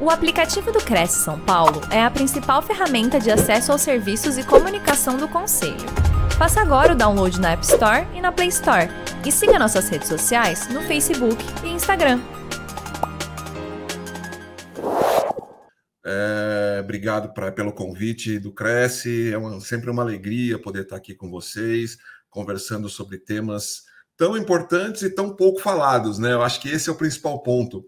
O aplicativo do Cresce São Paulo é a principal ferramenta de acesso aos serviços e comunicação do Conselho. Faça agora o download na App Store e na Play Store. E siga nossas redes sociais no Facebook e Instagram. É, obrigado pra, pelo convite do Cresce. É uma, sempre uma alegria poder estar aqui com vocês, conversando sobre temas tão importantes e tão pouco falados, né? Eu acho que esse é o principal ponto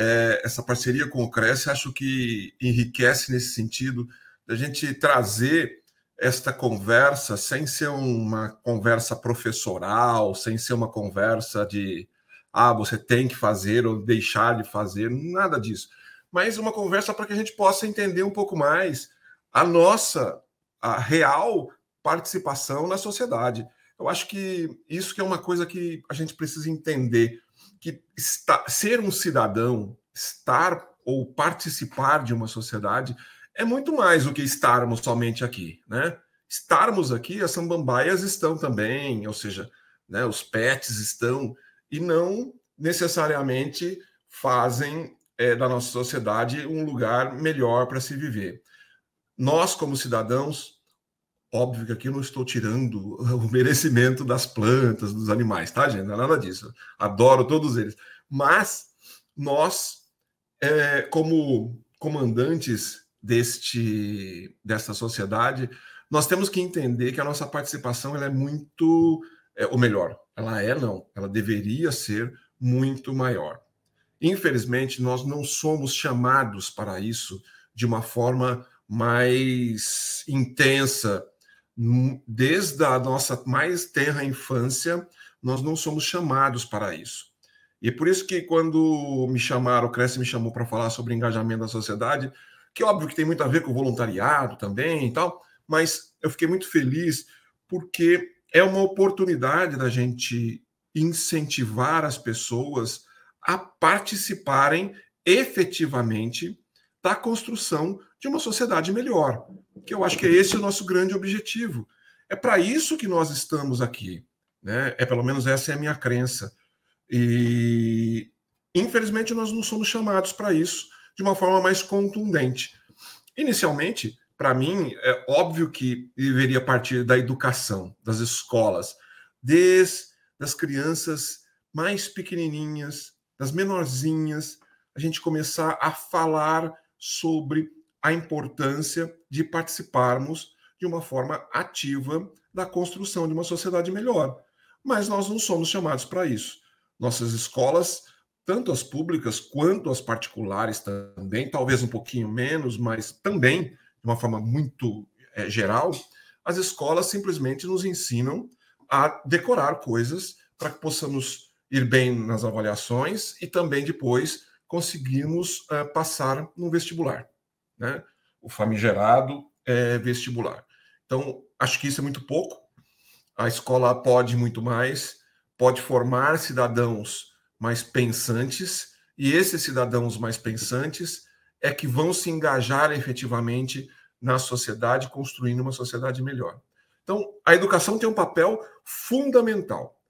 é, essa parceria com o Cresce acho que enriquece nesse sentido da gente trazer esta conversa sem ser uma conversa professoral, sem ser uma conversa de ah, você tem que fazer ou deixar de fazer, nada disso. Mas uma conversa para que a gente possa entender um pouco mais a nossa a real participação na sociedade. Eu acho que isso que é uma coisa que a gente precisa entender que está, ser um cidadão, estar ou participar de uma sociedade é muito mais do que estarmos somente aqui, né? Estarmos aqui, as sambambaias estão também, ou seja, né, os pets estão, e não necessariamente fazem é, da nossa sociedade um lugar melhor para se viver. Nós, como cidadãos, Óbvio que aqui eu não estou tirando o merecimento das plantas, dos animais, tá, gente? Não é nada disso. Adoro todos eles. Mas nós, é, como comandantes deste, desta sociedade, nós temos que entender que a nossa participação ela é muito, é, ou melhor, ela é não, ela deveria ser muito maior. Infelizmente, nós não somos chamados para isso de uma forma mais intensa desde a nossa mais terra infância, nós não somos chamados para isso. E por isso que quando me chamaram, o Cresce me chamou para falar sobre engajamento da sociedade, que óbvio que tem muito a ver com voluntariado também e tal, mas eu fiquei muito feliz porque é uma oportunidade da gente incentivar as pessoas a participarem efetivamente da construção de uma sociedade melhor. Que eu acho que é esse o nosso grande objetivo. É para isso que nós estamos aqui. Né? É pelo menos essa é a minha crença. E infelizmente nós não somos chamados para isso de uma forma mais contundente. Inicialmente, para mim, é óbvio que deveria partir da educação, das escolas, desde as crianças mais pequenininhas, das menorzinhas, a gente começar a falar sobre a importância de participarmos de uma forma ativa da construção de uma sociedade melhor. Mas nós não somos chamados para isso. Nossas escolas, tanto as públicas quanto as particulares também, talvez um pouquinho menos, mas também de uma forma muito é, geral, as escolas simplesmente nos ensinam a decorar coisas para que possamos ir bem nas avaliações e também depois conseguimos uh, passar no vestibular, né? O famigerado é, vestibular. Então, acho que isso é muito pouco. A escola pode muito mais, pode formar cidadãos mais pensantes, e esses cidadãos mais pensantes é que vão se engajar efetivamente na sociedade, construindo uma sociedade melhor. Então, a educação tem um papel fundamental.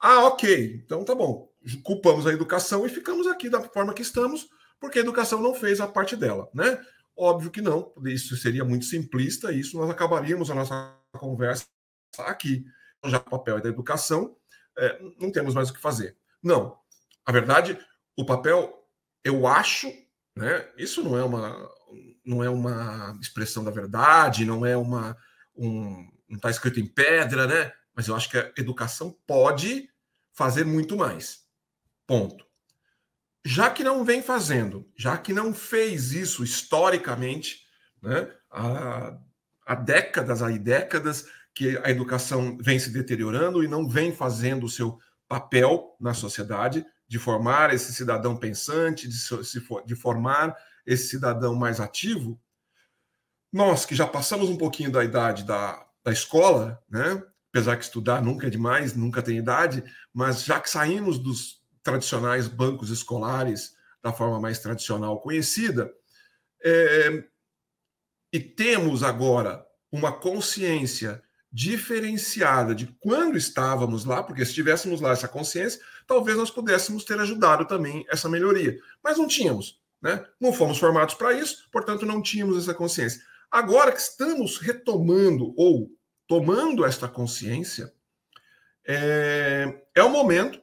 Ah, ok, então tá bom culpamos a educação e ficamos aqui da forma que estamos, porque a educação não fez a parte dela, né? Óbvio que não, isso seria muito simplista, e isso nós acabaríamos a nossa conversa aqui. Então, já o papel é da educação, é, não temos mais o que fazer. Não. A verdade, o papel, eu acho, né? Isso não é uma, não é uma expressão da verdade, não é uma. Um, não está escrito em pedra, né? Mas eu acho que a educação pode fazer muito mais. Ponto. Já que não vem fazendo, já que não fez isso historicamente, né, há, há décadas, há décadas que a educação vem se deteriorando e não vem fazendo o seu papel na sociedade de formar esse cidadão pensante, de, se, de formar esse cidadão mais ativo, nós que já passamos um pouquinho da idade da, da escola, né? apesar que estudar nunca é demais, nunca tem idade, mas já que saímos dos, tradicionais bancos escolares da forma mais tradicional conhecida. É, e temos agora uma consciência diferenciada de quando estávamos lá, porque se tivéssemos lá essa consciência, talvez nós pudéssemos ter ajudado também essa melhoria. Mas não tínhamos. Né? Não fomos formados para isso, portanto, não tínhamos essa consciência. Agora que estamos retomando ou tomando esta consciência, é, é o momento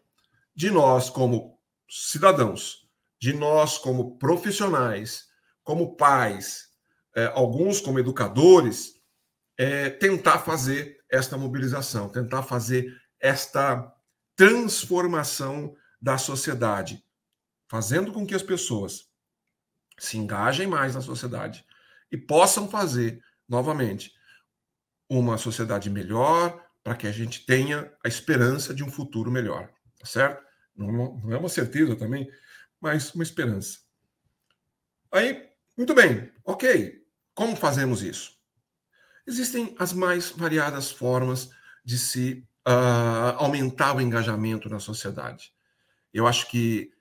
de nós, como cidadãos, de nós, como profissionais, como pais, é, alguns como educadores, é, tentar fazer esta mobilização, tentar fazer esta transformação da sociedade, fazendo com que as pessoas se engajem mais na sociedade e possam fazer, novamente, uma sociedade melhor, para que a gente tenha a esperança de um futuro melhor, tá certo? Não, não é uma certeza também, mas uma esperança. Aí, muito bem, ok. Como fazemos isso? Existem as mais variadas formas de se uh, aumentar o engajamento na sociedade. Eu acho que,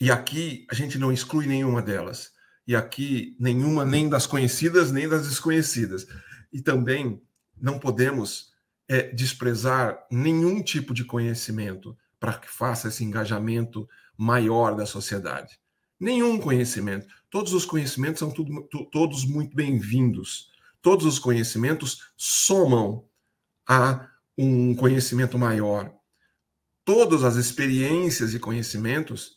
e aqui a gente não exclui nenhuma delas, e aqui nenhuma nem das conhecidas nem das desconhecidas. E também não podemos é, desprezar nenhum tipo de conhecimento para que faça esse engajamento maior da sociedade. Nenhum conhecimento. Todos os conhecimentos são tudo, todos muito bem-vindos. Todos os conhecimentos somam a um conhecimento maior. Todas as experiências e conhecimentos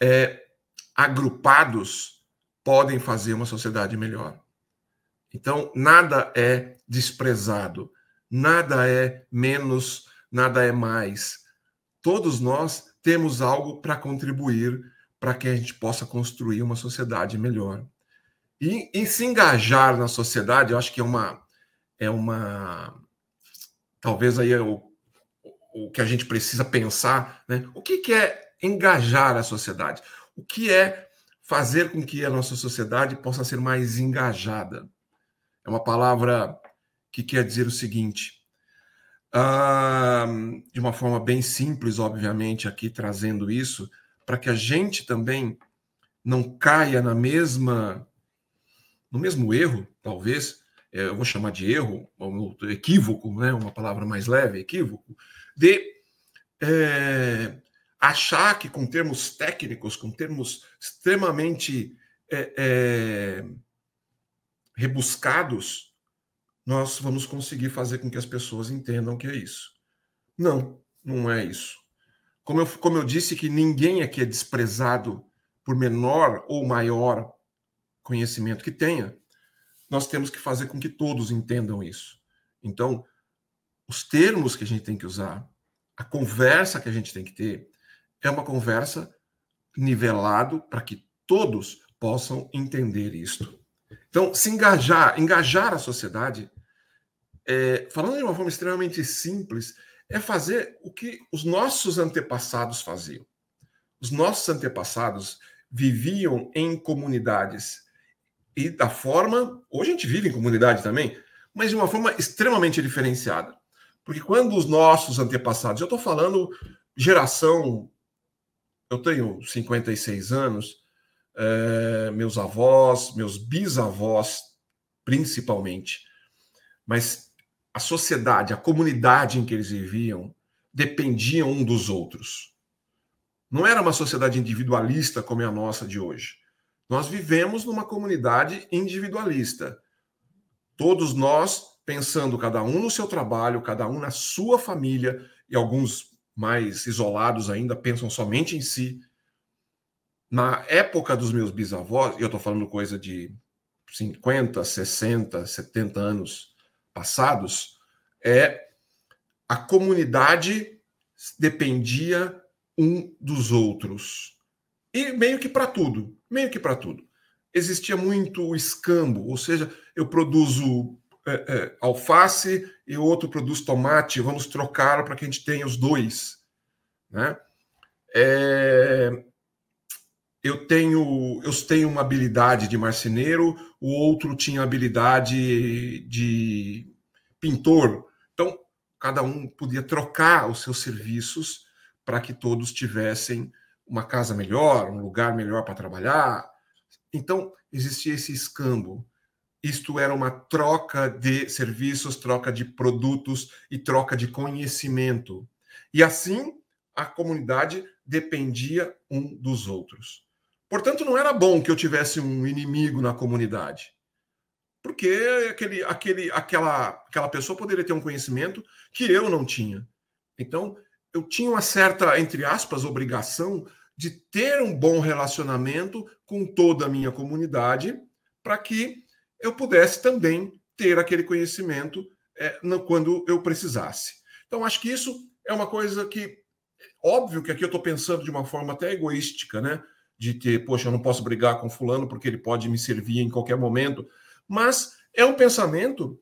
é, agrupados podem fazer uma sociedade melhor. Então, nada é desprezado, nada é menos, nada é mais. Todos nós temos algo para contribuir para que a gente possa construir uma sociedade melhor. E, e, se engajar na sociedade, eu acho que é uma. É uma talvez aí é o, o que a gente precisa pensar. Né? O que, que é engajar a sociedade? O que é fazer com que a nossa sociedade possa ser mais engajada? É uma palavra que quer dizer o seguinte: de uma forma bem simples, obviamente, aqui trazendo isso, para que a gente também não caia na mesma no mesmo erro, talvez, é, eu vou chamar de erro, equívoco, né, uma palavra mais leve, equívoco, de é, achar que com termos técnicos, com termos extremamente é, é rebuscados, nós vamos conseguir fazer com que as pessoas entendam que é isso. Não, não é isso. Como eu, como eu disse que ninguém aqui é desprezado por menor ou maior conhecimento que tenha, nós temos que fazer com que todos entendam isso. Então, os termos que a gente tem que usar, a conversa que a gente tem que ter, é uma conversa nivelado para que todos possam entender isto. Então, se engajar, engajar a sociedade, é, falando de uma forma extremamente simples, é fazer o que os nossos antepassados faziam. Os nossos antepassados viviam em comunidades e da forma. Hoje a gente vive em comunidade também, mas de uma forma extremamente diferenciada. Porque quando os nossos antepassados, eu estou falando geração. Eu tenho 56 anos, é, meus avós, meus bisavós, principalmente. Mas a sociedade, a comunidade em que eles viviam, dependiam um dos outros. Não era uma sociedade individualista como é a nossa de hoje. Nós vivemos numa comunidade individualista. Todos nós pensando cada um no seu trabalho, cada um na sua família, e alguns mais isolados ainda pensam somente em si, na época dos meus bisavós, e eu estou falando coisa de 50, 60, 70 anos passados, é a comunidade dependia um dos outros. E meio que para tudo, meio que para tudo. Existia muito escambo, ou seja, eu produzo é, é, alface e o outro produz tomate, vamos trocar para que a gente tenha os dois. Né? É, eu tenho eu tenho uma habilidade de marceneiro, o outro tinha habilidade de pintor. Então, cada um podia trocar os seus serviços para que todos tivessem uma casa melhor, um lugar melhor para trabalhar. Então, existia esse escambo. Isto era uma troca de serviços, troca de produtos e troca de conhecimento. E assim, a comunidade dependia um dos outros. Portanto, não era bom que eu tivesse um inimigo na comunidade. Porque aquele, aquele, aquela, aquela pessoa poderia ter um conhecimento que eu não tinha. Então, eu tinha uma certa, entre aspas, obrigação de ter um bom relacionamento com toda a minha comunidade para que eu pudesse também ter aquele conhecimento é, no, quando eu precisasse. Então, acho que isso é uma coisa que, óbvio que aqui eu estou pensando de uma forma até egoística, né? De ter, poxa, eu não posso brigar com fulano porque ele pode me servir em qualquer momento. Mas é um pensamento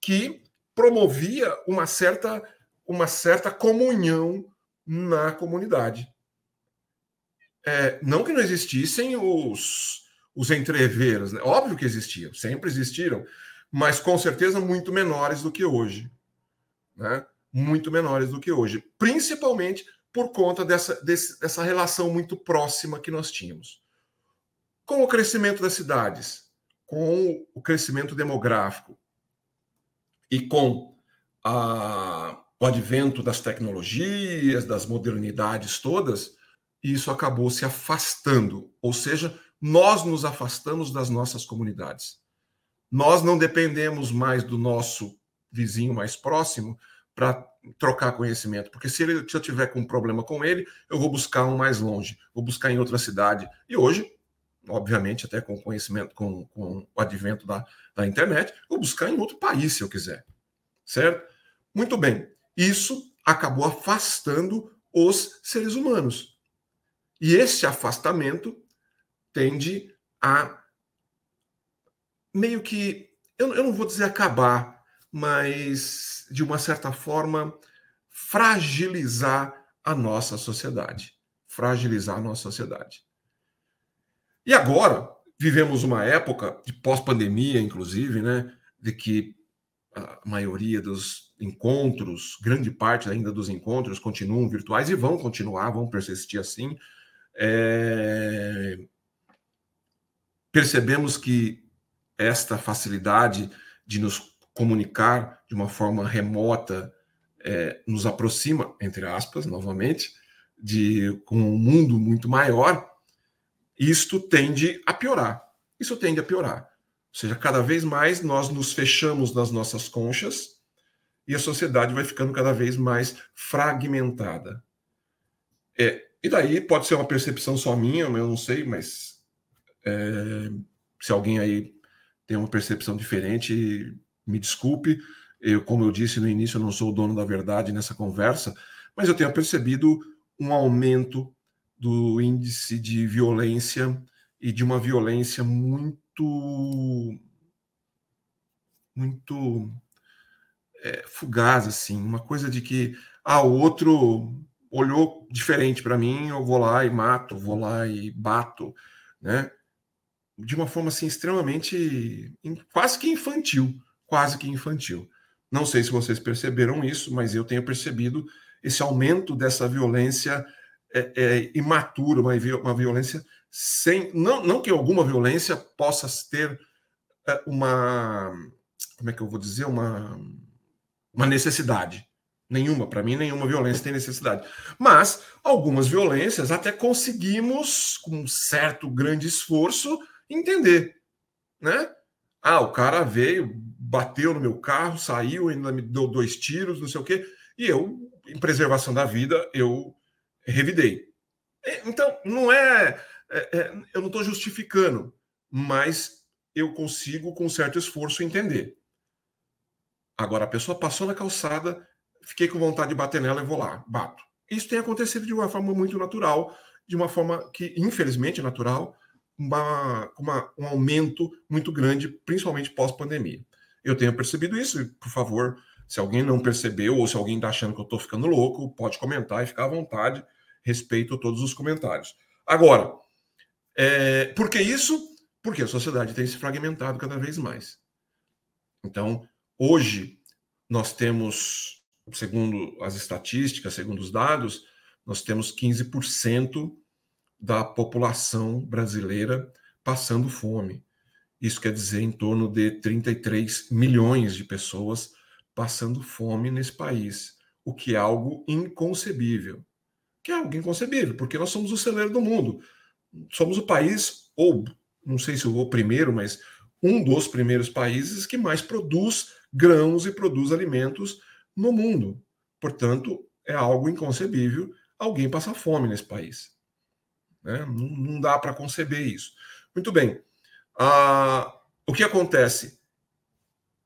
que promovia uma certa, uma certa comunhão na comunidade. É, não que não existissem os, os entreveros, né? óbvio que existiam, sempre existiram, mas com certeza muito menores do que hoje. Né? Muito menores do que hoje, principalmente por conta dessa, desse, dessa relação muito próxima que nós tínhamos. Com o crescimento das cidades, com o crescimento demográfico e com a, o advento das tecnologias, das modernidades todas, isso acabou se afastando, ou seja, nós nos afastamos das nossas comunidades. Nós não dependemos mais do nosso vizinho mais próximo para trocar conhecimento, porque se, ele, se eu tiver com um problema com ele, eu vou buscar um mais longe, vou buscar em outra cidade. E hoje, obviamente, até com conhecimento, com, com o advento da, da internet, vou buscar em outro país se eu quiser. Certo? Muito bem. Isso acabou afastando os seres humanos. E esse afastamento tende a meio que, eu, eu não vou dizer acabar, mas de uma certa forma fragilizar a nossa sociedade. Fragilizar a nossa sociedade. E agora, vivemos uma época de pós-pandemia, inclusive, né, de que a maioria dos encontros, grande parte ainda dos encontros continuam virtuais e vão continuar, vão persistir assim. É percebemos que esta facilidade de nos comunicar de uma forma remota é, nos aproxima, entre aspas, novamente, de com um mundo muito maior, isto tende a piorar. Isso tende a piorar. Ou seja, cada vez mais nós nos fechamos nas nossas conchas e a sociedade vai ficando cada vez mais fragmentada. É, e daí pode ser uma percepção só minha, eu não sei, mas é, se alguém aí tem uma percepção diferente, me desculpe. Eu, como eu disse no início, eu não sou o dono da verdade nessa conversa, mas eu tenho percebido um aumento do índice de violência e de uma violência muito muito é, fugaz assim, uma coisa de que ah, o outro olhou diferente para mim, eu vou lá e mato, vou lá e bato, né? de uma forma assim extremamente quase que infantil, quase que infantil. Não sei se vocês perceberam isso, mas eu tenho percebido esse aumento dessa violência é, é, imatura, uma, uma violência sem não, não que alguma violência possa ter é, uma como é que eu vou dizer uma uma necessidade nenhuma para mim nenhuma violência tem necessidade mas algumas violências até conseguimos com um certo grande esforço entender, né? Ah, o cara veio, bateu no meu carro, saiu, ainda me deu dois tiros, não sei o quê, e eu, em preservação da vida, eu revidei. Então, não é, é, é eu não estou justificando, mas eu consigo, com certo esforço, entender. Agora, a pessoa passou na calçada, fiquei com vontade de bater nela e vou lá, bato. Isso tem acontecido de uma forma muito natural, de uma forma que, infelizmente, natural, uma, uma, um aumento muito grande, principalmente pós-pandemia. Eu tenho percebido isso, e, por favor, se alguém não percebeu ou se alguém está achando que eu estou ficando louco, pode comentar e ficar à vontade, respeito todos os comentários. Agora, é, por que isso? Porque a sociedade tem se fragmentado cada vez mais. Então, hoje, nós temos, segundo as estatísticas, segundo os dados, nós temos 15% da população brasileira passando fome. Isso quer dizer em torno de 33 milhões de pessoas passando fome nesse país, o que é algo inconcebível. Que é algo inconcebível, porque nós somos o celeiro do mundo. somos o país, ou não sei se o primeiro, mas um dos primeiros países que mais produz grãos e produz alimentos no mundo. Portanto, é algo inconcebível alguém passar fome nesse país. Né? Não, não, dá para conceber isso. Muito bem. Ah, o que acontece?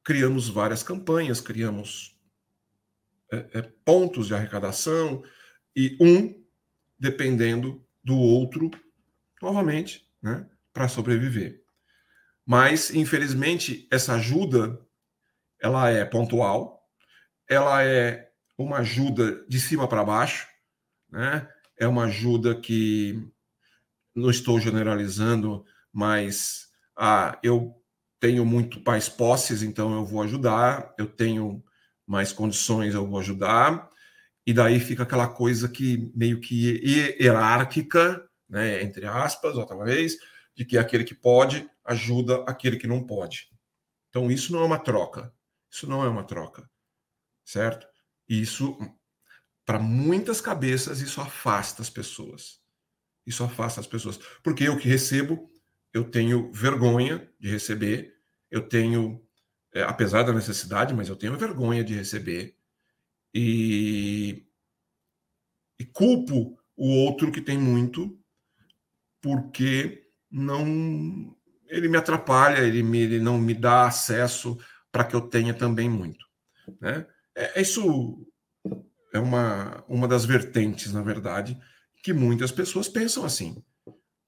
Criamos várias campanhas, criamos é, é, pontos de arrecadação, e um dependendo do outro, novamente, né, para sobreviver. Mas, infelizmente, essa ajuda ela é pontual, ela é uma ajuda de cima para baixo, né? É uma ajuda que não estou generalizando, mas ah, eu tenho muito mais posses, então eu vou ajudar, eu tenho mais condições, eu vou ajudar, e daí fica aquela coisa que meio que hierárquica, né, entre aspas, outra vez, de que aquele que pode ajuda aquele que não pode. Então isso não é uma troca. Isso não é uma troca. Certo? Isso para muitas cabeças isso afasta as pessoas. Isso afasta as pessoas, porque eu que recebo, eu tenho vergonha de receber, eu tenho é, apesar da necessidade, mas eu tenho vergonha de receber e, e culpo o outro que tem muito, porque não ele me atrapalha, ele, me, ele não me dá acesso para que eu tenha também muito. Né? É, é, isso é uma, uma das vertentes, na verdade, que muitas pessoas pensam assim.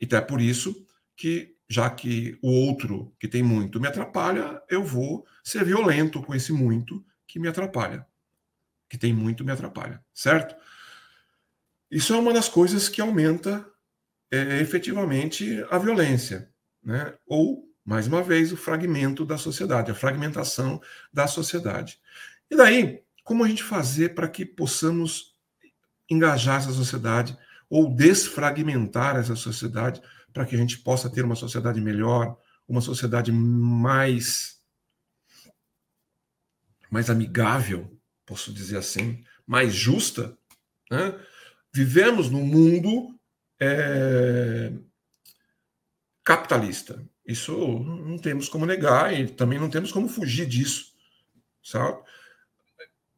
E até por isso que, já que o outro que tem muito me atrapalha, eu vou ser violento com esse muito que me atrapalha que tem muito me atrapalha, certo? Isso é uma das coisas que aumenta é, efetivamente a violência, né? Ou, mais uma vez, o fragmento da sociedade, a fragmentação da sociedade. E daí, como a gente fazer para que possamos engajar essa sociedade ou desfragmentar essa sociedade para que a gente possa ter uma sociedade melhor, uma sociedade mais mais amigável posso dizer assim, mais justa, né? vivemos num mundo é, capitalista. Isso não temos como negar e também não temos como fugir disso, sabe?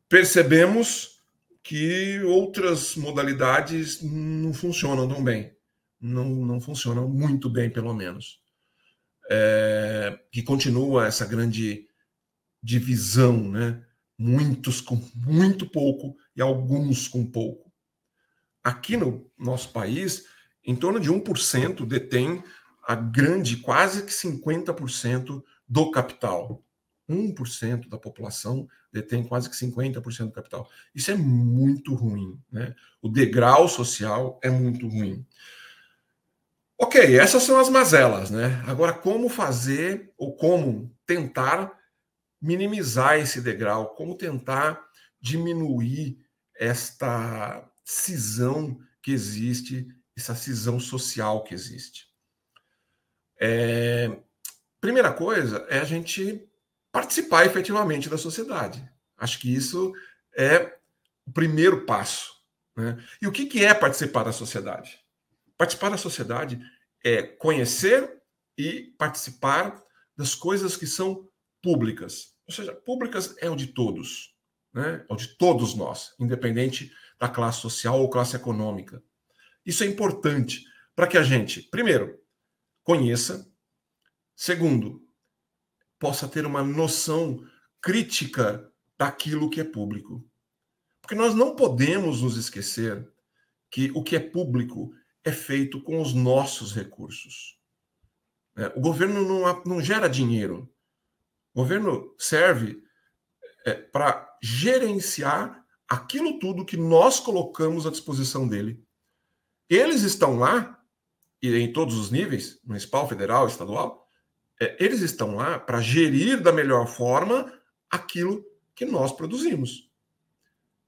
Percebemos que outras modalidades não funcionam tão bem, não, não funcionam muito bem, pelo menos. É, que continua essa grande divisão, né? muitos com muito pouco e alguns com pouco. Aqui no nosso país, em torno de 1% detém a grande, quase que 50% do capital. 1% da população detém quase que 50% do capital. Isso é muito ruim. Né? O degrau social é muito ruim. Ok, essas são as mazelas, né? Agora, como fazer ou como tentar minimizar esse degrau, como tentar diminuir esta cisão que existe, essa cisão social que existe. É, primeira coisa é a gente participar efetivamente da sociedade. Acho que isso é o primeiro passo. Né? E o que, que é participar da sociedade? Participar da sociedade é conhecer e participar das coisas que são públicas. Ou seja, públicas é o de todos, né? é o de todos nós, independente da classe social ou classe econômica. Isso é importante para que a gente, primeiro, conheça, segundo, possa ter uma noção crítica daquilo que é público. Porque nós não podemos nos esquecer que o que é público é feito com os nossos recursos. É, o governo não, não gera dinheiro, o governo serve é, para gerenciar aquilo tudo que nós colocamos à disposição dele. Eles estão lá, e em todos os níveis, municipal, federal, estadual, eles estão lá para gerir da melhor forma aquilo que nós produzimos.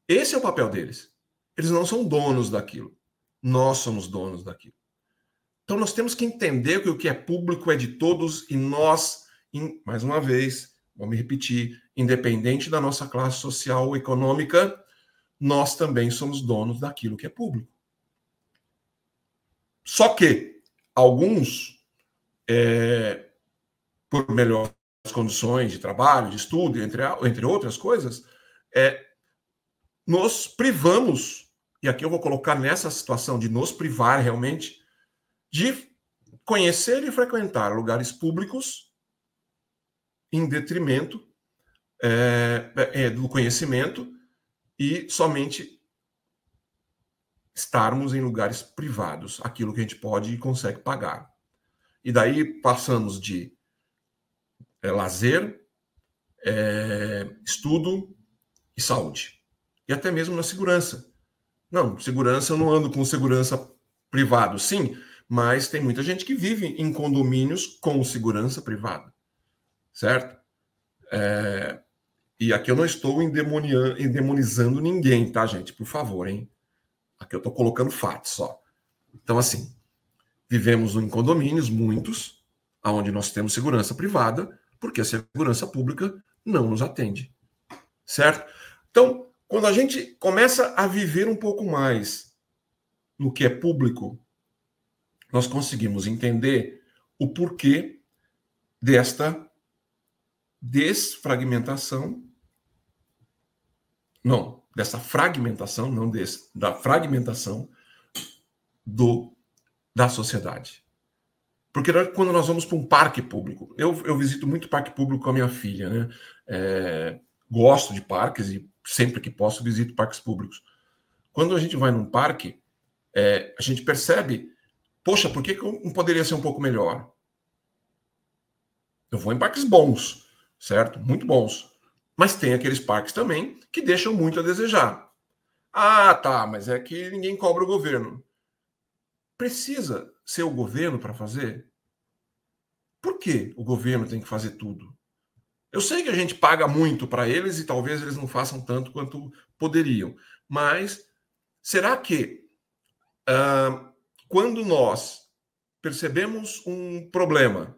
Esse é o papel deles. Eles não são donos daquilo. Nós somos donos daquilo. Então nós temos que entender que o que é público é de todos e nós mais uma vez, vou me repetir, independente da nossa classe social ou econômica, nós também somos donos daquilo que é público. Só que alguns, é, por melhores condições de trabalho, de estudo, entre, entre outras coisas, é, nos privamos, e aqui eu vou colocar nessa situação de nos privar realmente, de conhecer e frequentar lugares públicos em detrimento é, é, do conhecimento e somente estarmos em lugares privados, aquilo que a gente pode e consegue pagar. E daí passamos de é, lazer, é, estudo e saúde. E até mesmo na segurança. Não, segurança eu não ando com segurança privado, sim, mas tem muita gente que vive em condomínios com segurança privada, certo? É, e aqui eu não estou endemonizando ninguém, tá, gente? Por favor, hein? Aqui eu estou colocando fatos só. Então, assim, vivemos em condomínios, muitos, onde nós temos segurança privada, porque a segurança pública não nos atende. Certo? Então, quando a gente começa a viver um pouco mais no que é público, nós conseguimos entender o porquê desta desfragmentação não, dessa fragmentação, não desse, da fragmentação do da sociedade. Porque quando nós vamos para um parque público, eu, eu visito muito parque público com a minha filha, né? É, gosto de parques e sempre que posso visito parques públicos. Quando a gente vai num parque, é, a gente percebe, poxa, por que, que não poderia ser um pouco melhor? Eu vou em parques bons, certo? Muito bons. Mas tem aqueles parques também que deixam muito a desejar. Ah, tá, mas é que ninguém cobra o governo. Precisa ser o governo para fazer? Por que o governo tem que fazer tudo? Eu sei que a gente paga muito para eles e talvez eles não façam tanto quanto poderiam, mas será que uh, quando nós percebemos um problema,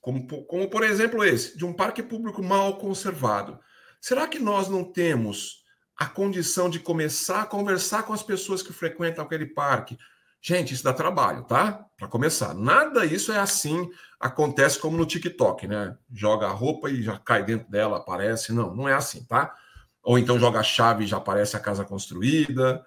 como, como por exemplo esse, de um parque público mal conservado, Será que nós não temos a condição de começar a conversar com as pessoas que frequentam aquele parque? Gente, isso dá trabalho, tá? Para começar. Nada isso é assim, acontece como no TikTok, né? Joga a roupa e já cai dentro dela, aparece. Não, não é assim, tá? Ou então joga a chave e já aparece a casa construída,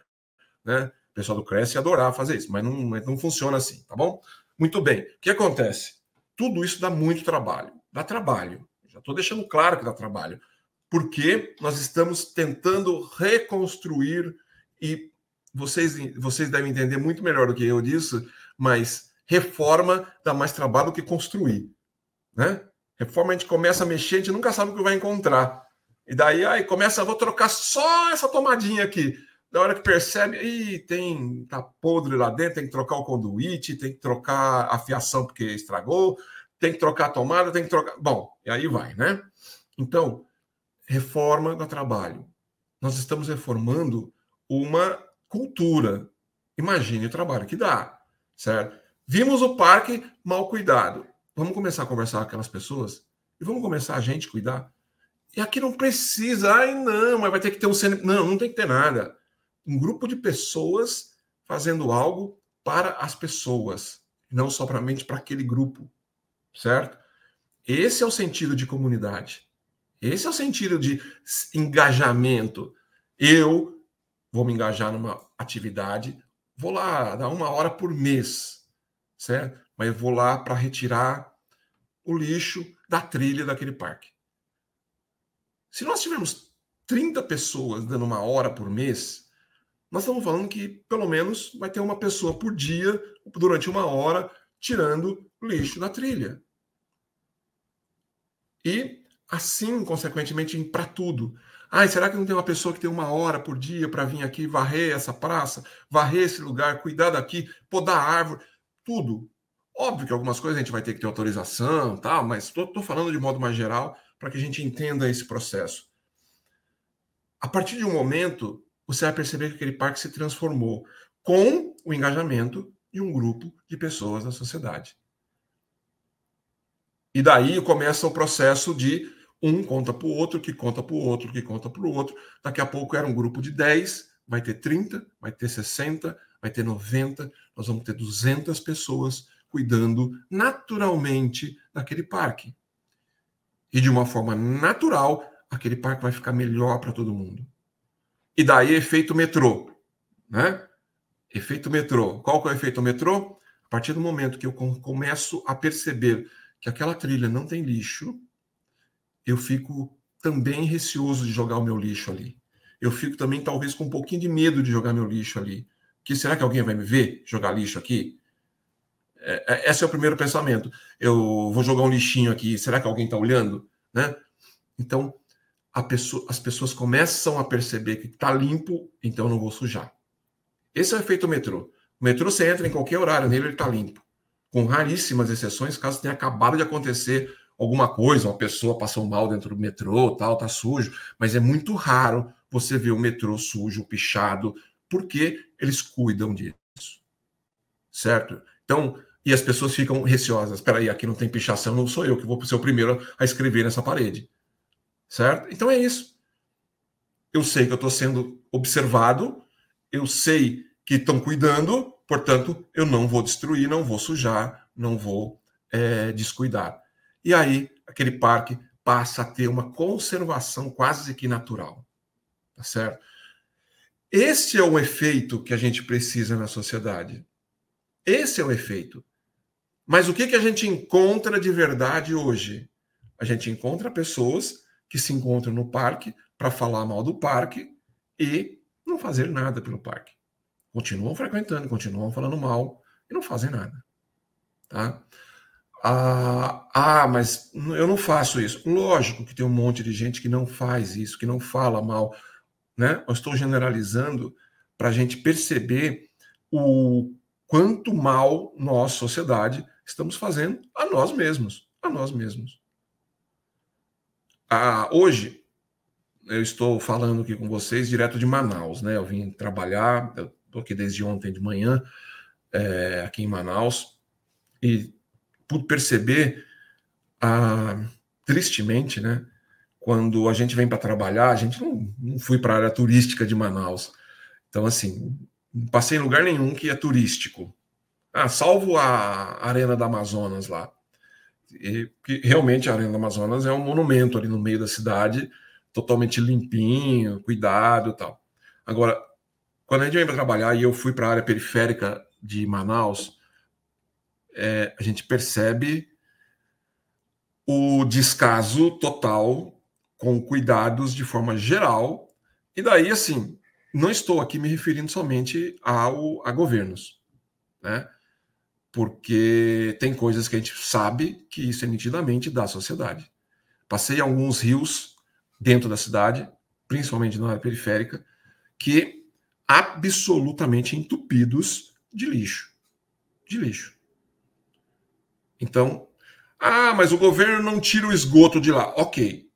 né? O pessoal do Cresce ia adorar fazer isso, mas não, não funciona assim, tá bom? Muito bem. O que acontece? Tudo isso dá muito trabalho. Dá trabalho. Já estou deixando claro que dá trabalho porque nós estamos tentando reconstruir e vocês, vocês devem entender muito melhor do que eu disso, mas reforma dá mais trabalho do que construir, né? Reforma a gente começa a mexer, a gente nunca sabe o que vai encontrar. E daí, aí começa, vou trocar só essa tomadinha aqui. Na hora que percebe, ih, tem, tá podre lá dentro, tem que trocar o conduíte, tem que trocar a fiação porque estragou, tem que trocar a tomada, tem que trocar. Bom, e aí vai, né? Então, reforma do trabalho. Nós estamos reformando uma cultura. Imagine o trabalho que dá, certo? Vimos o parque mal cuidado. Vamos começar a conversar com aquelas pessoas e vamos começar a gente cuidar. E aqui não precisa, ai não, mas vai ter que ter um CN... não, não tem que ter nada. Um grupo de pessoas fazendo algo para as pessoas, não somente para aquele grupo, certo? Esse é o sentido de comunidade. Esse é o sentido de engajamento. Eu vou me engajar numa atividade, vou lá dar uma hora por mês, certo? Mas eu vou lá para retirar o lixo da trilha daquele parque. Se nós tivermos 30 pessoas dando uma hora por mês, nós estamos falando que pelo menos vai ter uma pessoa por dia, durante uma hora, tirando lixo da trilha. E assim, consequentemente, para tudo. Ai, será que não tem uma pessoa que tem uma hora por dia para vir aqui varrer essa praça, varrer esse lugar, cuidar daqui, podar árvore, tudo? Óbvio que algumas coisas a gente vai ter que ter autorização, tal, mas estou falando de modo mais geral para que a gente entenda esse processo. A partir de um momento, você vai perceber que aquele parque se transformou com o engajamento de um grupo de pessoas da sociedade. E daí começa o processo de um conta para o outro, que conta para o outro, que conta para o outro. Daqui a pouco era um grupo de 10, vai ter 30, vai ter 60, vai ter 90, nós vamos ter 200 pessoas cuidando naturalmente daquele parque. E de uma forma natural, aquele parque vai ficar melhor para todo mundo. E daí efeito metrô, né? Efeito metrô. Qual que é o efeito metrô? A partir do momento que eu começo a perceber que aquela trilha não tem lixo, eu fico também receoso de jogar o meu lixo ali. Eu fico também, talvez, com um pouquinho de medo de jogar meu lixo ali. Que será que alguém vai me ver jogar lixo aqui? É, é, esse é o primeiro pensamento. Eu vou jogar um lixinho aqui, será que alguém está olhando? Né? Então, pessoa, as pessoas começam a perceber que está limpo, então não vou sujar. Esse é o efeito metrô. O metrô, você entra em qualquer horário nele, ele está limpo. Com raríssimas exceções, caso tenha acabado de acontecer alguma coisa, uma pessoa passou mal dentro do metrô, tal, tá sujo, mas é muito raro você ver o metrô sujo, pichado, porque eles cuidam disso. Certo? Então, e as pessoas ficam receosas. Espera aí, aqui não tem pichação, não sou eu que vou ser o primeiro a escrever nessa parede. Certo? Então é isso. Eu sei que eu estou sendo observado, eu sei que estão cuidando, portanto, eu não vou destruir, não vou sujar, não vou é, descuidar. E aí, aquele parque passa a ter uma conservação quase que natural. Tá certo? Esse é o efeito que a gente precisa na sociedade. Esse é o efeito. Mas o que, que a gente encontra de verdade hoje? A gente encontra pessoas que se encontram no parque para falar mal do parque e não fazer nada pelo parque. Continuam frequentando, continuam falando mal e não fazem nada. Tá? Ah, ah, mas eu não faço isso. Lógico que tem um monte de gente que não faz isso, que não fala mal. Né? Eu estou generalizando para a gente perceber o quanto mal nós, sociedade, estamos fazendo a nós mesmos. A nós mesmos. Ah, hoje, eu estou falando aqui com vocês direto de Manaus, né? Eu vim trabalhar, estou aqui desde ontem de manhã, é, aqui em Manaus, e pude perceber, ah, tristemente, né? Quando a gente vem para trabalhar, a gente não, não fui para a área turística de Manaus. Então, assim, não passei em lugar nenhum que é turístico. Ah, salvo a Arena da Amazonas lá. E, que realmente a Arena da Amazonas é um monumento ali no meio da cidade, totalmente limpinho, cuidado tal. Agora, quando a gente vem para trabalhar e eu fui para a área periférica de Manaus, é, a gente percebe o descaso total com cuidados de forma geral. E daí, assim, não estou aqui me referindo somente ao, a governos, né? Porque tem coisas que a gente sabe que isso é nitidamente da sociedade. Passei alguns rios dentro da cidade, principalmente na área periférica, que absolutamente entupidos de lixo. De lixo. Então, ah, mas o governo não tira o esgoto de lá. Ok,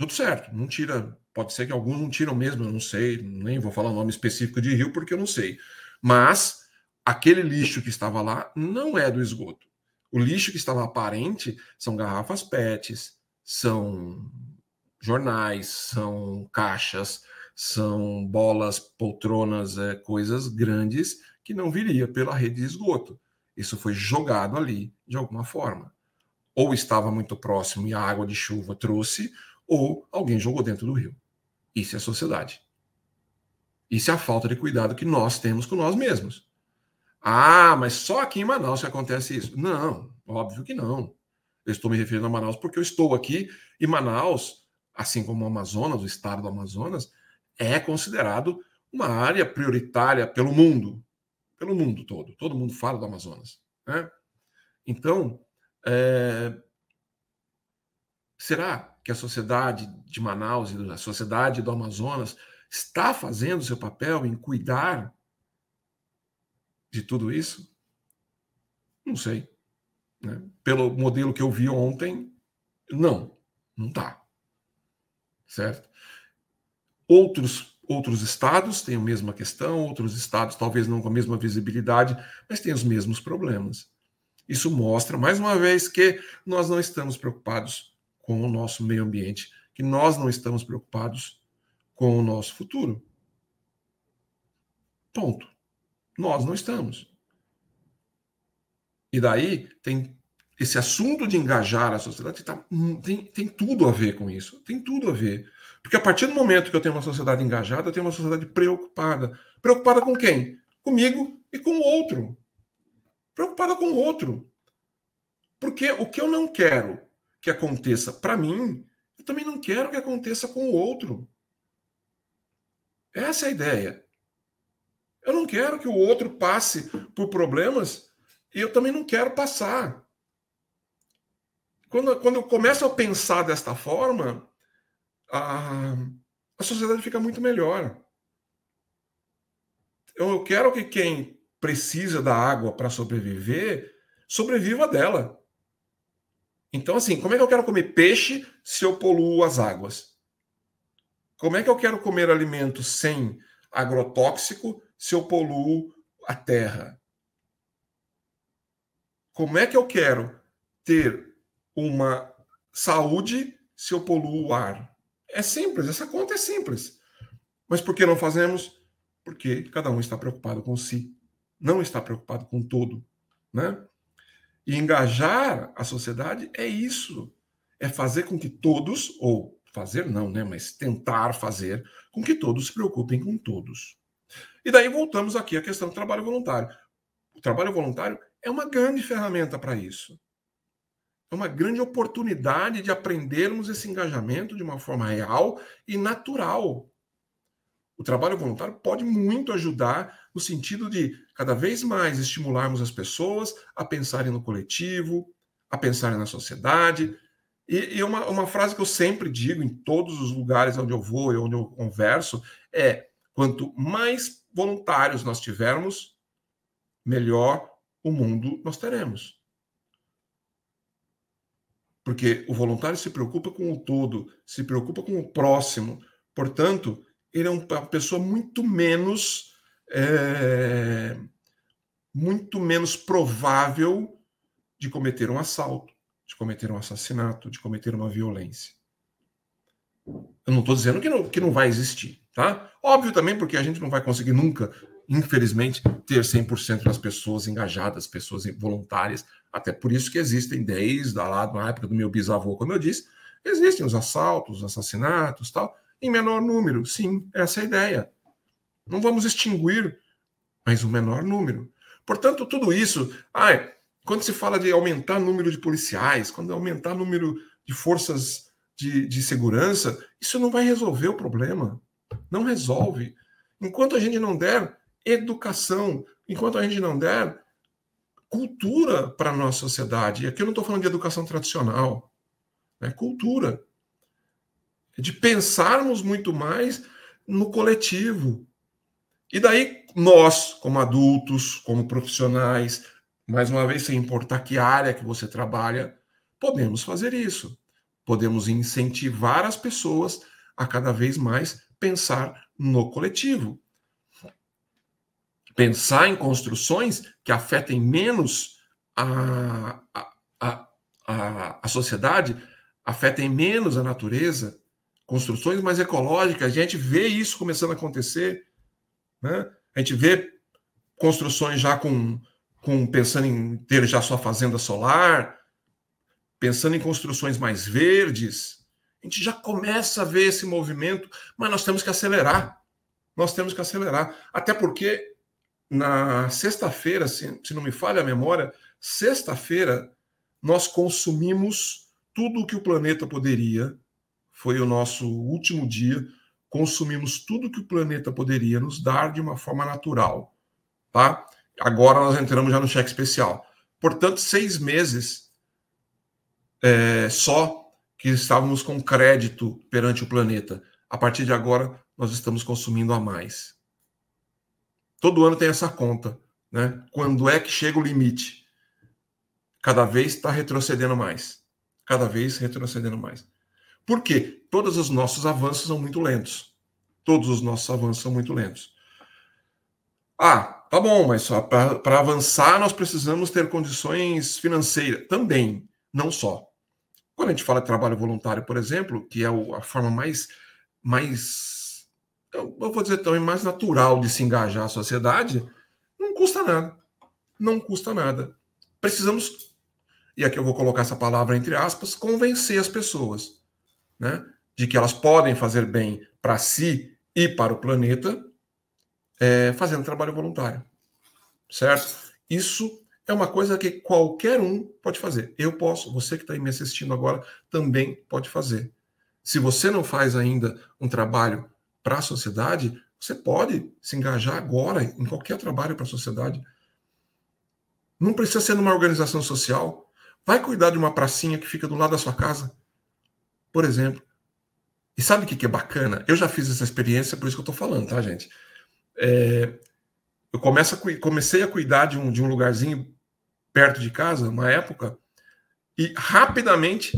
tudo certo, não tira. Pode ser que alguns não tiram mesmo, eu não sei, nem vou falar o nome específico de rio porque eu não sei. Mas aquele lixo que estava lá não é do esgoto. O lixo que estava aparente são garrafas PETs, são jornais, são caixas, são bolas, poltronas, é, coisas grandes que não viria pela rede de esgoto. Isso foi jogado ali de alguma forma. Ou estava muito próximo e a água de chuva trouxe, ou alguém jogou dentro do rio. Isso é sociedade. Isso é a falta de cuidado que nós temos com nós mesmos. Ah, mas só aqui em Manaus que acontece isso. Não, óbvio que não. Eu estou me referindo a Manaus porque eu estou aqui e Manaus, assim como o Amazonas, o estado do Amazonas, é considerado uma área prioritária pelo mundo, pelo mundo todo. Todo mundo fala do Amazonas. Né? Então, é... será que a sociedade de Manaus e a sociedade do Amazonas está fazendo seu papel em cuidar de tudo isso? Não sei. Né? Pelo modelo que eu vi ontem, não, não está. Certo? Outros, outros estados têm a mesma questão, outros estados talvez não com a mesma visibilidade, mas têm os mesmos problemas. Isso mostra, mais uma vez, que nós não estamos preocupados com o nosso meio ambiente, que nós não estamos preocupados com o nosso futuro. Ponto. Nós não estamos. E daí tem esse assunto de engajar a sociedade tá, tem, tem tudo a ver com isso. Tem tudo a ver. Porque a partir do momento que eu tenho uma sociedade engajada, eu tenho uma sociedade preocupada. Preocupada com quem? Comigo e com o outro. Preocupada com o outro. Porque o que eu não quero que aconteça para mim, eu também não quero que aconteça com o outro. Essa é a ideia. Eu não quero que o outro passe por problemas e eu também não quero passar. Quando, quando eu começo a pensar desta forma, a, a sociedade fica muito melhor. Eu, eu quero que quem precisa da água para sobreviver, sobreviva dela. Então, assim, como é que eu quero comer peixe se eu poluo as águas? Como é que eu quero comer alimento sem agrotóxico se eu poluo a terra? Como é que eu quero ter uma saúde se eu poluo o ar? É simples, essa conta é simples. Mas por que não fazemos? Porque cada um está preocupado com si, não está preocupado com todo, né? E engajar a sociedade é isso, é fazer com que todos, ou fazer não, né, mas tentar fazer com que todos se preocupem com todos. E daí voltamos aqui à questão do trabalho voluntário. O trabalho voluntário é uma grande ferramenta para isso. É uma grande oportunidade de aprendermos esse engajamento de uma forma real e natural. O trabalho voluntário pode muito ajudar no sentido de cada vez mais estimularmos as pessoas a pensarem no coletivo, a pensarem na sociedade. E, e uma, uma frase que eu sempre digo em todos os lugares onde eu vou e onde eu converso é: quanto mais voluntários nós tivermos, melhor o mundo nós teremos. Porque o voluntário se preocupa com o todo, se preocupa com o próximo. Portanto, ele é uma pessoa muito menos é, muito menos provável de cometer um assalto, de cometer um assassinato, de cometer uma violência. Eu não estou dizendo que não, que não vai existir, tá? Óbvio também, porque a gente não vai conseguir nunca, infelizmente, ter 100% das pessoas engajadas, pessoas voluntárias até por isso que existem, desde lá na época do meu bisavô, como eu disse, existem os assaltos, os assassinatos, tal, em menor número. Sim, essa é a ideia. Não vamos extinguir, mas o menor número. Portanto, tudo isso, ai, quando se fala de aumentar o número de policiais, quando aumentar o número de forças de, de segurança, isso não vai resolver o problema. Não resolve. Enquanto a gente não der educação, enquanto a gente não der cultura para a nossa sociedade. E aqui eu não estou falando de educação tradicional, é cultura. É de pensarmos muito mais no coletivo. E daí, nós, como adultos, como profissionais, mais uma vez, sem importar que área que você trabalha, podemos fazer isso. Podemos incentivar as pessoas a cada vez mais pensar no coletivo pensar em construções que afetem menos a, a, a, a, sociedade, afetem menos a natureza, construções mais ecológicas. A gente vê isso começando a acontecer. Né? A gente vê construções já com, com pensando em ter já sua fazenda solar, pensando em construções mais verdes. A gente já começa a ver esse movimento, mas nós temos que acelerar. Nós temos que acelerar. Até porque na sexta-feira, se, se não me falha a memória, sexta-feira nós consumimos tudo o que o planeta poderia. Foi o nosso último dia. Consumimos tudo que o planeta poderia nos dar de uma forma natural, tá? Agora nós entramos já no cheque especial. Portanto, seis meses é, só que estávamos com crédito perante o planeta. A partir de agora, nós estamos consumindo a mais. Todo ano tem essa conta, né? Quando é que chega o limite? Cada vez está retrocedendo mais. Cada vez retrocedendo mais. Por quê? Todos os nossos avanços são muito lentos. Todos os nossos avanços são muito lentos. Ah, tá bom, mas para avançar nós precisamos ter condições financeiras. Também, não só. Quando a gente fala de trabalho voluntário, por exemplo, que é a forma mais, mais eu vou dizer também, mais natural de se engajar a sociedade, não custa nada. Não custa nada. precisamos, e aqui eu vou colocar essa palavra entre aspas, convencer as pessoas, né, de que elas podem fazer bem para si e para o planeta, é, fazendo trabalho voluntário, certo? Isso é uma coisa que qualquer um pode fazer. Eu posso, você que está me assistindo agora também pode fazer. Se você não faz ainda um trabalho para a sociedade, você pode se engajar agora em qualquer trabalho para a sociedade. Não precisa ser numa organização social. Vai cuidar de uma pracinha que fica do lado da sua casa, por exemplo. E sabe o que é bacana? Eu já fiz essa experiência, por isso que eu estou falando, tá, gente? É, eu começo a, comecei a cuidar de um, de um lugarzinho perto de casa, uma época, e rapidamente,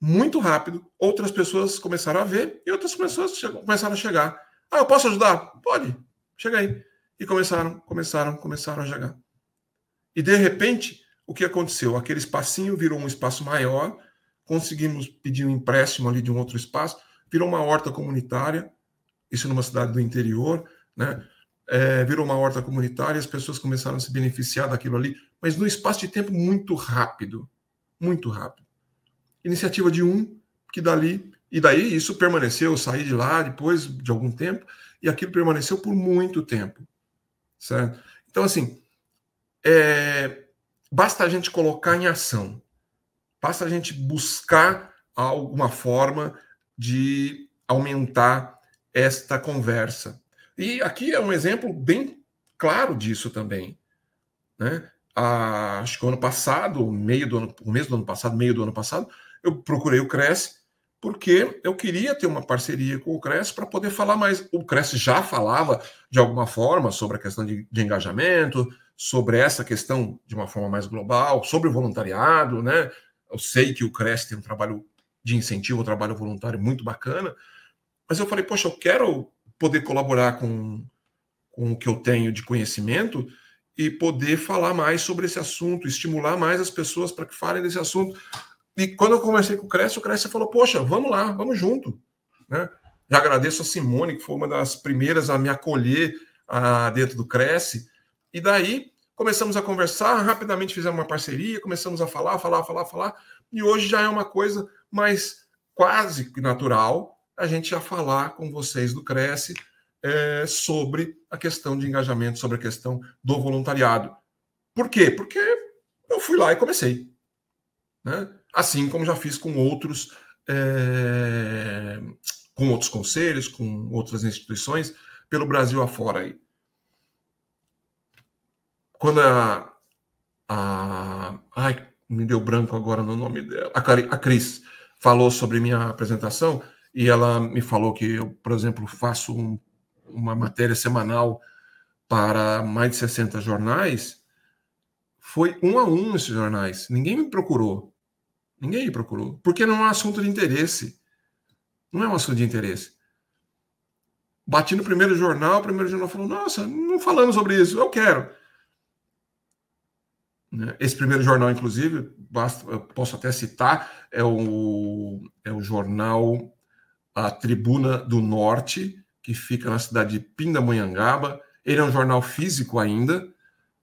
muito rápido, outras pessoas começaram a ver e outras pessoas começaram a chegar. Ah, eu posso ajudar? Pode, chega aí. E começaram, começaram, começaram a chegar. E de repente, o que aconteceu? Aquele espacinho virou um espaço maior, conseguimos pedir um empréstimo ali de um outro espaço, virou uma horta comunitária, isso numa cidade do interior, né? É, virou uma horta comunitária, as pessoas começaram a se beneficiar daquilo ali, mas num espaço de tempo muito rápido, muito rápido. Iniciativa de um, que dali, e daí isso permaneceu, eu saí de lá depois de algum tempo, e aquilo permaneceu por muito tempo, certo? Então, assim, é, basta a gente colocar em ação, Basta a gente buscar alguma forma de aumentar esta conversa. E aqui é um exemplo bem claro disso também. Né? Ah, acho que o ano passado, meio do ano, mês do ano passado, meio do ano passado, eu procurei o Cresce porque eu queria ter uma parceria com o Cresce para poder falar mais. O Cresce já falava de alguma forma sobre a questão de, de, engajamento, sobre essa questão de uma forma mais global, sobre o voluntariado, né? Eu sei que o CRES tem um trabalho de incentivo ao trabalho voluntário muito bacana, mas eu falei, poxa, eu quero poder colaborar com, com o que eu tenho de conhecimento e poder falar mais sobre esse assunto, estimular mais as pessoas para que falem desse assunto. E quando eu conversei com o Cresce, o Cresce falou, poxa, vamos lá, vamos junto. Né? Já agradeço a Simone, que foi uma das primeiras a me acolher a, dentro do Cresce. E daí começamos a conversar, rapidamente fizemos uma parceria, começamos a falar, falar, falar, falar, e hoje já é uma coisa mais quase natural a gente já falar com vocês do Cresce é, sobre a questão de engajamento, sobre a questão do voluntariado. Por quê? Porque eu fui lá e comecei. Né? Assim como já fiz com outros, é, com outros conselhos, com outras instituições, pelo Brasil afora aí quando a, a ai, me deu branco agora no nome dela, a, a Cris falou sobre minha apresentação e ela me falou que eu, por exemplo, faço um, uma matéria semanal para mais de 60 jornais, foi um a um esses jornais. Ninguém me procurou. Ninguém me procurou. Porque não é um assunto de interesse. Não é um assunto de interesse. Bati no primeiro jornal, o primeiro jornal falou: Nossa, não falamos sobre isso, eu quero. Né? Esse primeiro jornal, inclusive, basta, posso até citar, é o, é o jornal A Tribuna do Norte, que fica na cidade de Pindamonhangaba. Ele é um jornal físico ainda.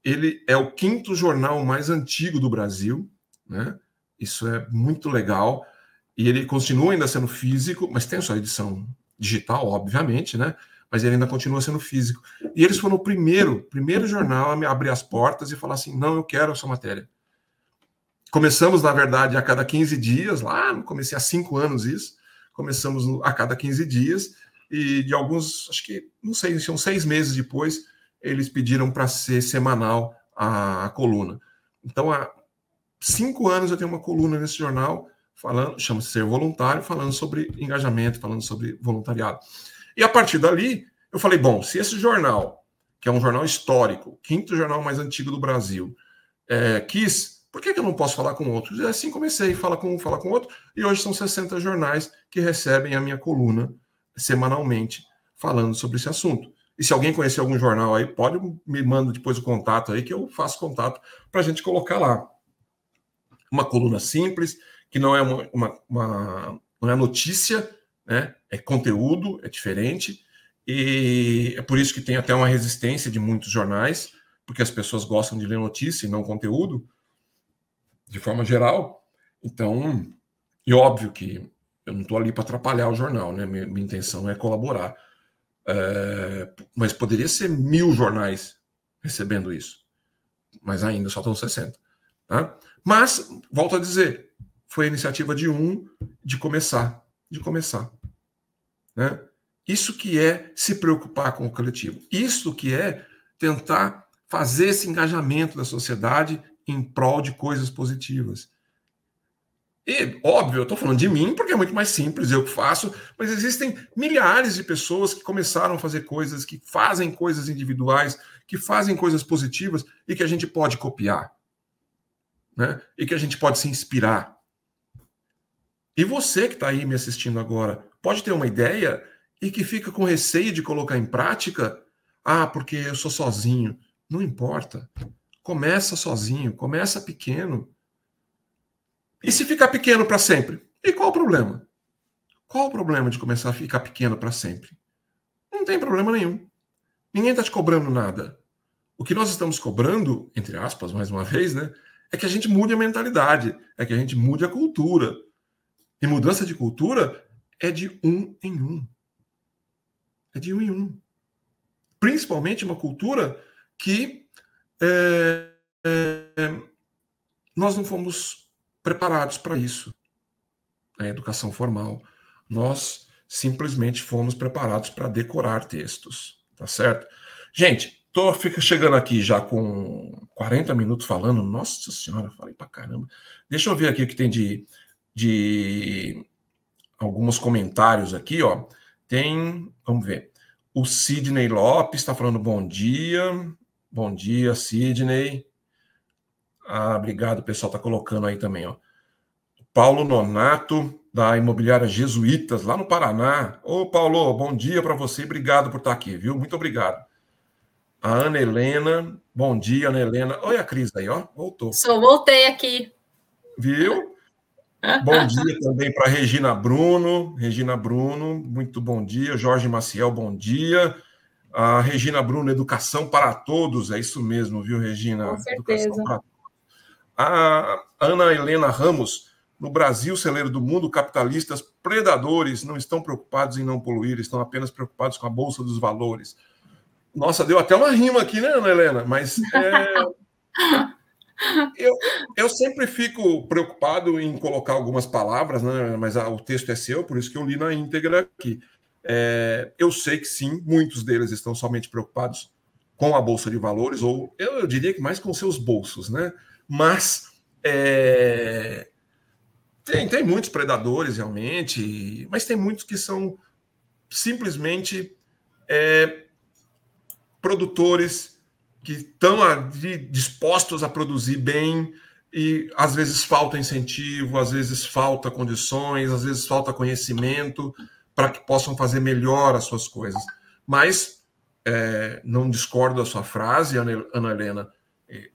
Ele é o quinto jornal mais antigo do Brasil. Né? Isso é muito legal. E ele continua ainda sendo físico, mas tem sua edição digital, obviamente, né? Mas ele ainda continua sendo físico. E eles foram o primeiro, primeiro jornal a me abrir as portas e falar assim: não, eu quero essa matéria. Começamos, na verdade, a cada 15 dias, lá, comecei há cinco anos isso, começamos a cada 15 dias, e de alguns, acho que, não sei, são seis meses depois, eles pediram para ser semanal a, a, coluna. Então, há cinco anos eu tenho uma coluna nesse jornal, falando, chama-se Ser Voluntário, falando sobre engajamento, falando sobre voluntariado. E a partir dali, eu falei: bom, se esse jornal, que é um jornal histórico, quinto jornal mais antigo do Brasil, é, quis, por que, que eu não posso falar com outros? E assim comecei, fala com um, fala com outro, e hoje são 60 jornais que recebem a minha coluna semanalmente falando sobre esse assunto. E se alguém conhecer algum jornal aí, pode me manda depois o contato aí, que eu faço contato para a gente colocar lá. Uma coluna simples, que não é uma, uma, uma não é notícia, né? É conteúdo, é diferente, e é por isso que tem até uma resistência de muitos jornais, porque as pessoas gostam de ler notícia e não conteúdo, de forma geral. Então, e óbvio que eu não estou ali para atrapalhar o jornal, né? Minha, minha intenção é colaborar. É, mas poderia ser mil jornais recebendo isso. Mas ainda só estão 60. Tá? Mas, volto a dizer, foi a iniciativa de um de começar. De começar. Né? Isso que é se preocupar com o coletivo. Isso que é tentar fazer esse engajamento da sociedade em prol de coisas positivas. E, óbvio, eu estou falando de mim porque é muito mais simples, eu que faço, mas existem milhares de pessoas que começaram a fazer coisas, que fazem coisas individuais, que fazem coisas positivas e que a gente pode copiar. Né? E que a gente pode se inspirar. E você que está aí me assistindo agora, pode ter uma ideia e que fica com receio de colocar em prática? Ah, porque eu sou sozinho. Não importa. Começa sozinho, começa pequeno. E se ficar pequeno para sempre? E qual o problema? Qual o problema de começar a ficar pequeno para sempre? Não tem problema nenhum. Ninguém está te cobrando nada. O que nós estamos cobrando, entre aspas, mais uma vez, né, é que a gente mude a mentalidade, é que a gente mude a cultura. E mudança de cultura é de um em um. É de um em um. Principalmente uma cultura que é, é, nós não fomos preparados para isso. A educação formal. Nós simplesmente fomos preparados para decorar textos, tá certo? Gente, tô fica chegando aqui já com 40 minutos falando. Nossa senhora, falei para caramba. Deixa eu ver aqui o que tem de, de alguns comentários aqui, ó. Tem, vamos ver. O Sidney Lopes está falando bom dia. Bom dia, Sidney. Ah, obrigado, o pessoal está colocando aí também, ó. Paulo Nonato, da Imobiliária Jesuítas, lá no Paraná. Ô, Paulo, bom dia para você, obrigado por estar tá aqui, viu? Muito obrigado. A Ana Helena, bom dia, Ana Helena. Olha a Cris aí, ó, voltou. Só voltei aqui. Viu? Bom dia também para Regina Bruno. Regina Bruno, muito bom dia. Jorge Maciel, bom dia. A Regina Bruno, Educação para Todos, é isso mesmo, viu, Regina? Com certeza. Educação para a Ana Helena Ramos, no Brasil, celeiro do mundo, capitalistas predadores não estão preocupados em não poluir, estão apenas preocupados com a bolsa dos valores. Nossa, deu até uma rima aqui, né, Ana Helena? Mas é... eu, eu sempre fico preocupado em colocar algumas palavras, né? mas a, o texto é seu, por isso que eu li na íntegra aqui. É, eu sei que sim, muitos deles estão somente preocupados com a bolsa de valores, ou eu, eu diria que mais com seus bolsos, né? Mas é, tem, tem muitos predadores realmente, mas tem muitos que são simplesmente é, produtores que estão dispostos a produzir bem e às vezes falta incentivo, às vezes falta condições, às vezes falta conhecimento para que possam fazer melhor as suas coisas. Mas é, não discordo da sua frase, Ana Helena,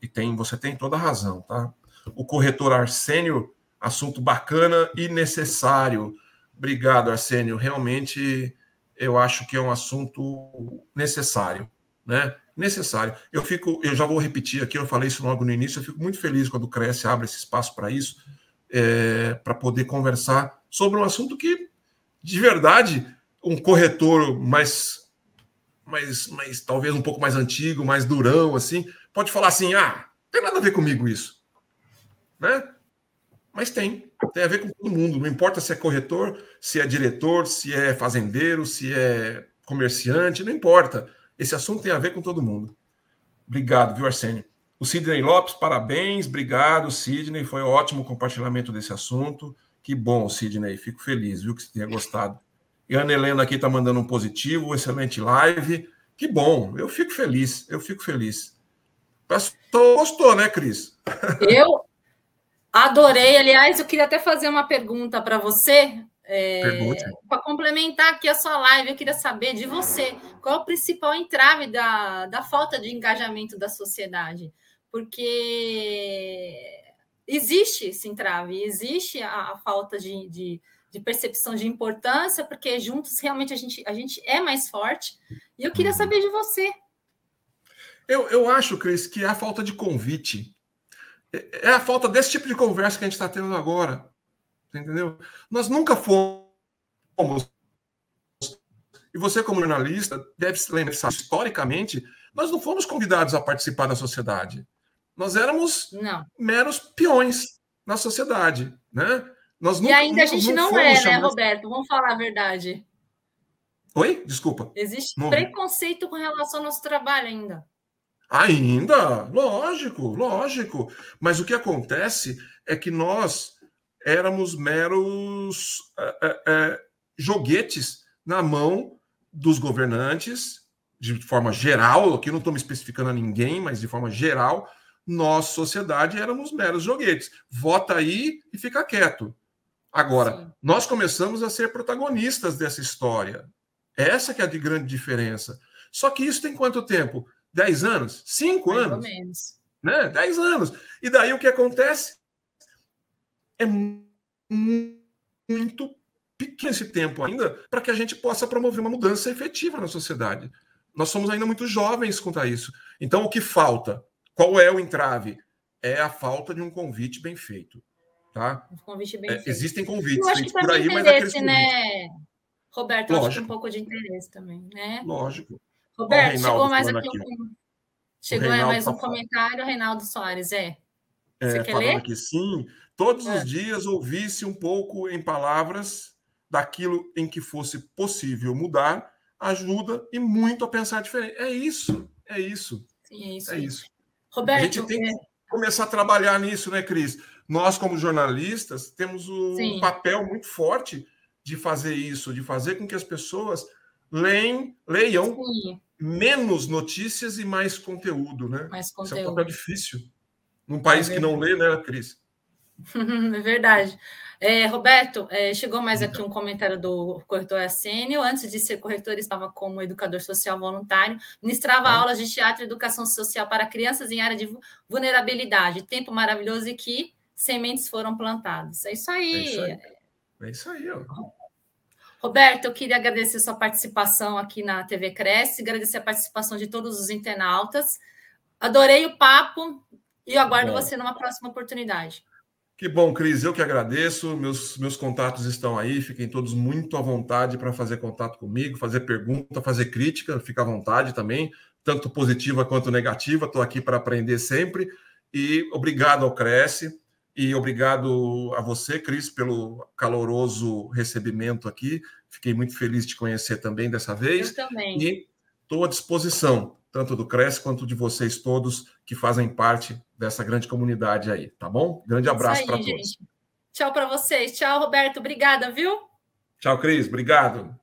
e tem, você tem toda a razão, tá? O corretor Arsênio, assunto bacana e necessário. Obrigado, Arsênio. Realmente eu acho que é um assunto necessário, né? Necessário. Eu fico, eu já vou repetir aqui, eu falei isso logo no início, eu fico muito feliz quando o Cresce abre esse espaço para isso, é, para poder conversar sobre um assunto que, de verdade, um corretor mais, mais, mais talvez um pouco mais antigo, mais durão, assim, pode falar assim: ah, tem nada a ver comigo isso. Né? Mas tem. Tem a ver com todo mundo. Não importa se é corretor, se é diretor, se é fazendeiro, se é comerciante, não importa. Esse assunto tem a ver com todo mundo. Obrigado, viu, Arsênio? O Sidney Lopes, parabéns, obrigado, Sidney. Foi ótimo o compartilhamento desse assunto. Que bom, Sidney. Fico feliz, viu, que você tenha gostado. E a Ana Helena aqui está mandando um positivo, excelente live. Que bom, eu fico feliz, eu fico feliz. Gostou, né, Cris? Eu adorei. Aliás, eu queria até fazer uma pergunta para você. É, para complementar aqui a sua live, eu queria saber de você qual é o principal entrave da, da falta de engajamento da sociedade. Porque existe esse entrave, existe a, a falta de, de, de, percepção de importância, porque juntos realmente a gente, a gente é mais forte. E eu queria uhum. saber de você Eu, eu acho, Cris, que é a falta de convite. É, é a falta desse tipo de conversa que a gente está tendo agora. Entendeu? Nós nunca fomos. E você, como jornalista, deve se lembrar, historicamente, nós não fomos convidados a participar da sociedade. Nós éramos não. meros peões na sociedade, né? Nós nunca, e ainda a gente não, não é, né, Roberto? Vamos falar a verdade. Oi? Desculpa. Existe não. preconceito com relação ao nosso trabalho ainda. Ainda? Lógico, lógico. Mas o que acontece é que nós éramos meros é, é, é joguetes na mão dos governantes, de forma geral, aqui não estou me especificando a ninguém, mas de forma geral, nós, sociedade, éramos meros joguetes. Vota aí e fica quieto. Agora, Sim. nós começamos a ser protagonistas dessa história. Essa que é a de grande diferença. Só que isso tem quanto tempo? Dez anos? Cinco Mais anos? Ou menos. Né? Dez anos. E daí o que acontece? É muito pequeno esse tempo ainda para que a gente possa promover uma mudança efetiva na sociedade. Nós somos ainda muito jovens quanto a isso. Então, o que falta? Qual é o entrave? É a falta de um convite bem feito. Tá? Um convite bem é, feito. Existem convites feitos por aí, mas aqueles né? Roberto, Lógico. acho que um pouco de interesse também, né? Lógico. Roberto, chegou mais aqui, aqui. Um... Chegou mais um tá comentário, Reinaldo Soares, é. É quer ler? Aqui, sim. Todos é. os dias ouvisse um pouco em palavras daquilo em que fosse possível mudar, ajuda e muito a pensar diferente. É isso, é isso. Sim, é isso. É isso. Roberto, a gente tem que é... começar a trabalhar nisso, né, Cris? Nós, como jornalistas, temos um Sim. papel muito forte de fazer isso, de fazer com que as pessoas leem, leiam Sim. menos notícias e mais conteúdo, né? Mais conteúdo. Isso é um papel difícil. Num país é que não lê, né, Cris? é verdade. É, Roberto, é, chegou mais aqui um comentário do corretor Assênio. Antes de ser corretor, estava como educador social voluntário, ministrava ah. aulas de teatro e educação social para crianças em área de vulnerabilidade. Tempo maravilhoso e que sementes foram plantadas. É isso aí. É isso aí. É isso aí. Roberto, eu queria agradecer sua participação aqui na TV Cresce, agradecer a participação de todos os internautas. Adorei o papo e aguardo Bom. você numa próxima oportunidade. Que bom, Cris. Eu que agradeço. Meus, meus contatos estão aí. Fiquem todos muito à vontade para fazer contato comigo, fazer pergunta, fazer crítica. Fica à vontade também, tanto positiva quanto negativa. Estou aqui para aprender sempre. E obrigado ao Cresce. E obrigado a você, Cris, pelo caloroso recebimento aqui. Fiquei muito feliz de conhecer também dessa vez. Eu também. E estou à disposição, tanto do Cresce quanto de vocês todos que fazem parte dessa grande comunidade aí, tá bom? Grande abraço para todos. Tchau para vocês. Tchau, Roberto. Obrigada, viu? Tchau, Cris. Obrigado.